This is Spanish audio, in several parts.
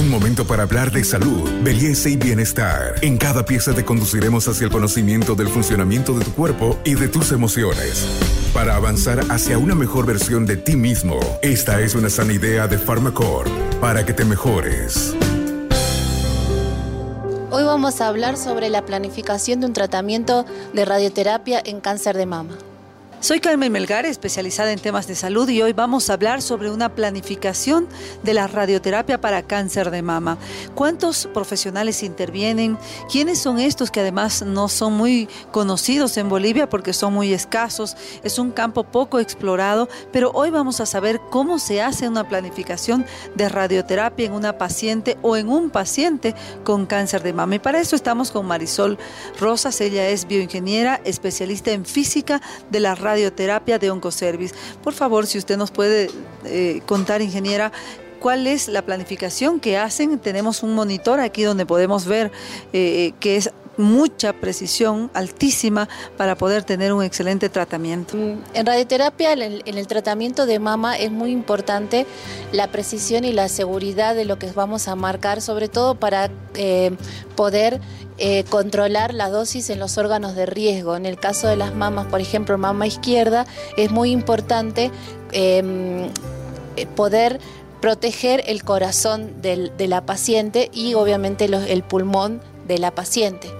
Un momento para hablar de salud, belleza y bienestar. En cada pieza te conduciremos hacia el conocimiento del funcionamiento de tu cuerpo y de tus emociones. Para avanzar hacia una mejor versión de ti mismo, esta es una sana idea de Pharmacore para que te mejores. Hoy vamos a hablar sobre la planificación de un tratamiento de radioterapia en cáncer de mama. Soy Carmen Melgar, especializada en temas de salud y hoy vamos a hablar sobre una planificación de la radioterapia para cáncer de mama. ¿Cuántos profesionales intervienen? ¿Quiénes son estos que además no son muy conocidos en Bolivia porque son muy escasos? Es un campo poco explorado, pero hoy vamos a saber cómo se hace una planificación de radioterapia en una paciente o en un paciente con cáncer de mama. Y para eso estamos con Marisol Rosas, ella es bioingeniera, especialista en física de la radioterapia de Oncoservice. Por favor, si usted nos puede eh, contar, ingeniera, cuál es la planificación que hacen. Tenemos un monitor aquí donde podemos ver eh, que es mucha precisión altísima para poder tener un excelente tratamiento. Mm, en radioterapia, en el, tratamiento de mama es muy importante la precisión y la seguridad de lo que vamos a marcar, sobre todo para eh, poder eh, controlar la dosis en los órganos de riesgo. En el caso de las mamas, por ejemplo, mama izquierda, es muy importante em, poder proteger el corazón de la paciente y obviamente el pulmón de la paciente.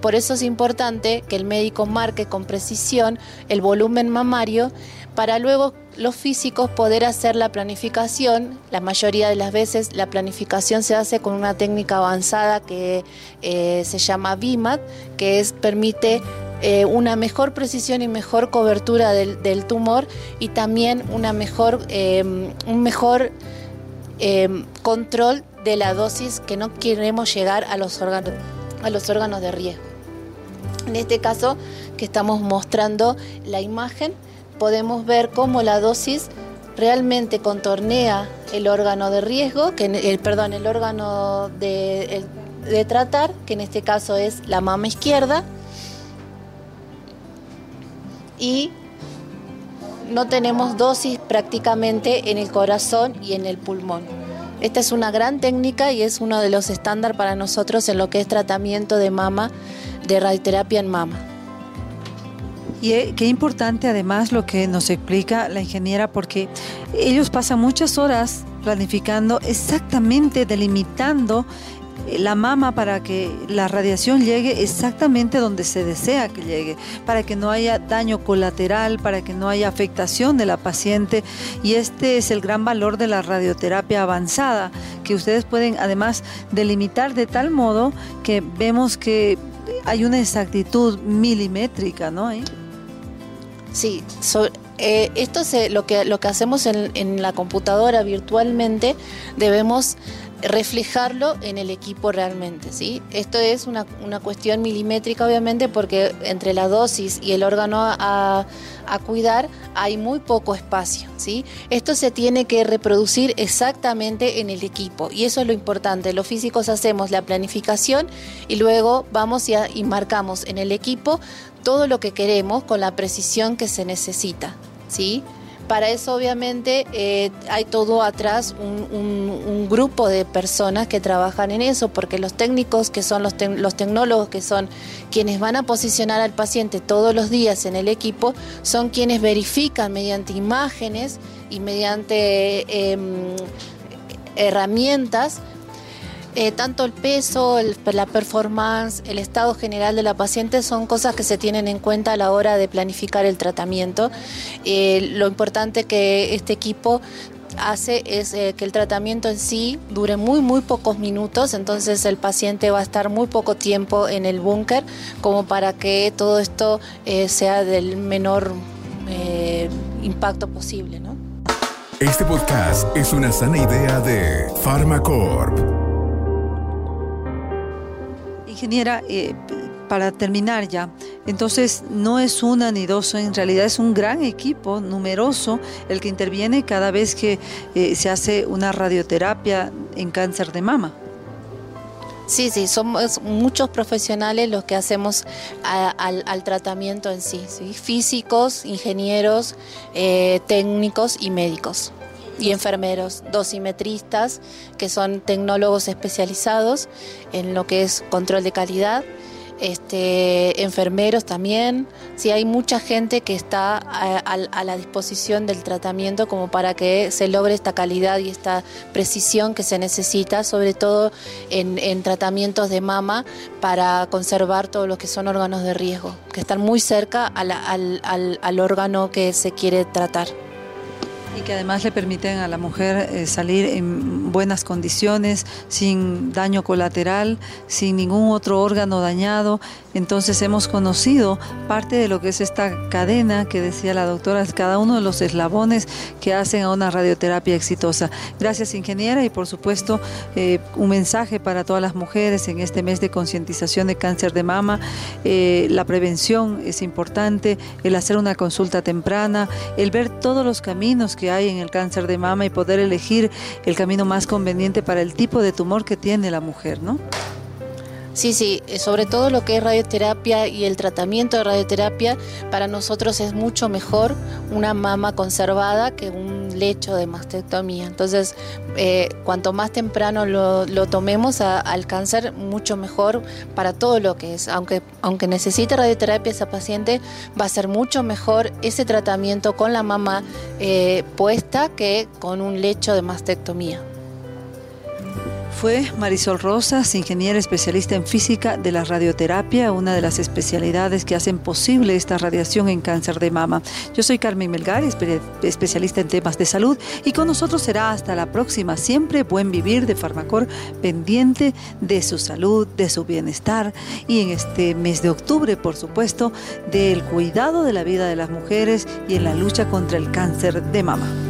Por eso es importante que el médico marque con precisión el volumen mamario para luego los físicos poder hacer la planificación. La mayoría de las veces la planificación se hace con una técnica avanzada que eh, se llama BIMAT, que es, permite eh, una mejor precisión y mejor cobertura del, tumor y también una mejor, eh, un mejor control de la dosis que no queremos llegar a los órganos a los órganos de riesgo. En este caso que estamos mostrando la imagen, podemos ver cómo la dosis realmente contornea el órgano de riesgo, que el, perdón, el órgano de, de tratar, que en este caso es la mama izquierda, y no tenemos dosis prácticamente en el corazón y en el pulmón. Esta es una gran técnica y es uno de los estándares para nosotros en lo que es tratamiento de mama, de radioterapia en mama. Y eh, qué importante además lo que nos explica la ingeniera, porque ellos pasan muchas horas planificando exactamente, delimitando la mama para que la radiación llegue exactamente donde se desea que llegue, para que no haya daño colateral, para que no haya afectación de la paciente. Y este es el gran valor de la radioterapia avanzada, que ustedes pueden además delimitar de tal modo que vemos que hay una exactitud milimétrica, ¿no? Sí, eh, esto es lo que, lo que hacemos en la computadora virtualmente, debemos reflejarlo en el equipo realmente. ¿sí? Esto es una, cuestión milimétrica, obviamente, porque entre la dosis y el órgano a, cuidar hay muy poco espacio. ¿sí? Esto se tiene que reproducir exactamente en el equipo y eso es lo importante. Los físicos hacemos la planificación y luego vamos y, y marcamos en el equipo todo lo que queremos con la precisión que se necesita. ¿sí? Para eso obviamente eh, hay todo atrás un, grupo de personas que trabajan en eso, porque los técnicos, que son los, tecnólogos, que son quienes van a posicionar al paciente todos los días en el equipo, son quienes verifican mediante imágenes y mediante em, herramientas eh, tanto el peso, la performance, el estado general de la paciente son cosas que se tienen en cuenta a la hora de planificar el tratamiento. Eh, lo importante que este equipo hace es eh, que el tratamiento en sí dure muy muy pocos minutos, entonces el paciente va a estar muy poco tiempo en el búnker como para que todo esto sea del menor impacto posible. Este podcast es una sana idea de Pharmacorp. Ingeniera, eh, para terminar ya, entonces no es una ni dos, en realidad es un gran equipo numeroso el que interviene cada vez que eh, se hace una radioterapia en cáncer de mama. Sí, sí, somos muchos profesionales los que hacemos al, tratamiento en sí, físicos, ingenieros, eh, técnicos y médicos. Y enfermeros, dosimetristas, que son tecnólogos especializados en lo que es control de calidad este, enfermeros también. Sí, hay mucha gente que está a, la disposición del tratamiento como para que se logre esta calidad y esta precisión que se necesita, sobre todo en, tratamientos de mama para conservar todos los que son órganos de riesgo, que están muy cerca al órgano que se quiere tratar. Y que además le permiten a la mujer eh, salir en buenas condiciones, sin daño colateral, sin ningún otro órgano dañado. Entonces hemos conocido parte de lo que es esta cadena que decía la doctora, cada uno de los eslabones que hacen a una radioterapia exitosa. Gracias ingeniera y por supuesto eh, un mensaje para todas las mujeres en este mes de concientización de cáncer de mama. Eh, la prevención es importante, el hacer una consulta temprana, el ver todos los caminos que hay en el cáncer de mama y poder elegir el camino más conveniente para el tipo de tumor que tiene la mujer, ¿no? Sí, sí, eh, sobre todo lo que es radioterapia y el tratamiento de radioterapia, para nosotros es mucho mejor una mama conservada que un lecho de mastectomía. Entonces, eh, cuanto más temprano lo, tomemos al cáncer, mucho mejor para todo lo que es. Aunque, aunque necesite radioterapia esa paciente, va a ser mucho mejor ese tratamiento con la mama eh, puesta que con un lecho de mastectomía fue Marisol Rosas, ingeniera especialista en física de la radioterapia, una de las especialidades que hacen posible esta radiación en cáncer de mama. Yo soy Carmen Melgar, especialista en temas de salud, y con nosotros será hasta la próxima. Siempre buen vivir de Farmacor, pendiente de su salud, de su bienestar, y en este mes de octubre, por supuesto, del cuidado de la vida de las mujeres y en la lucha contra el cáncer de mama.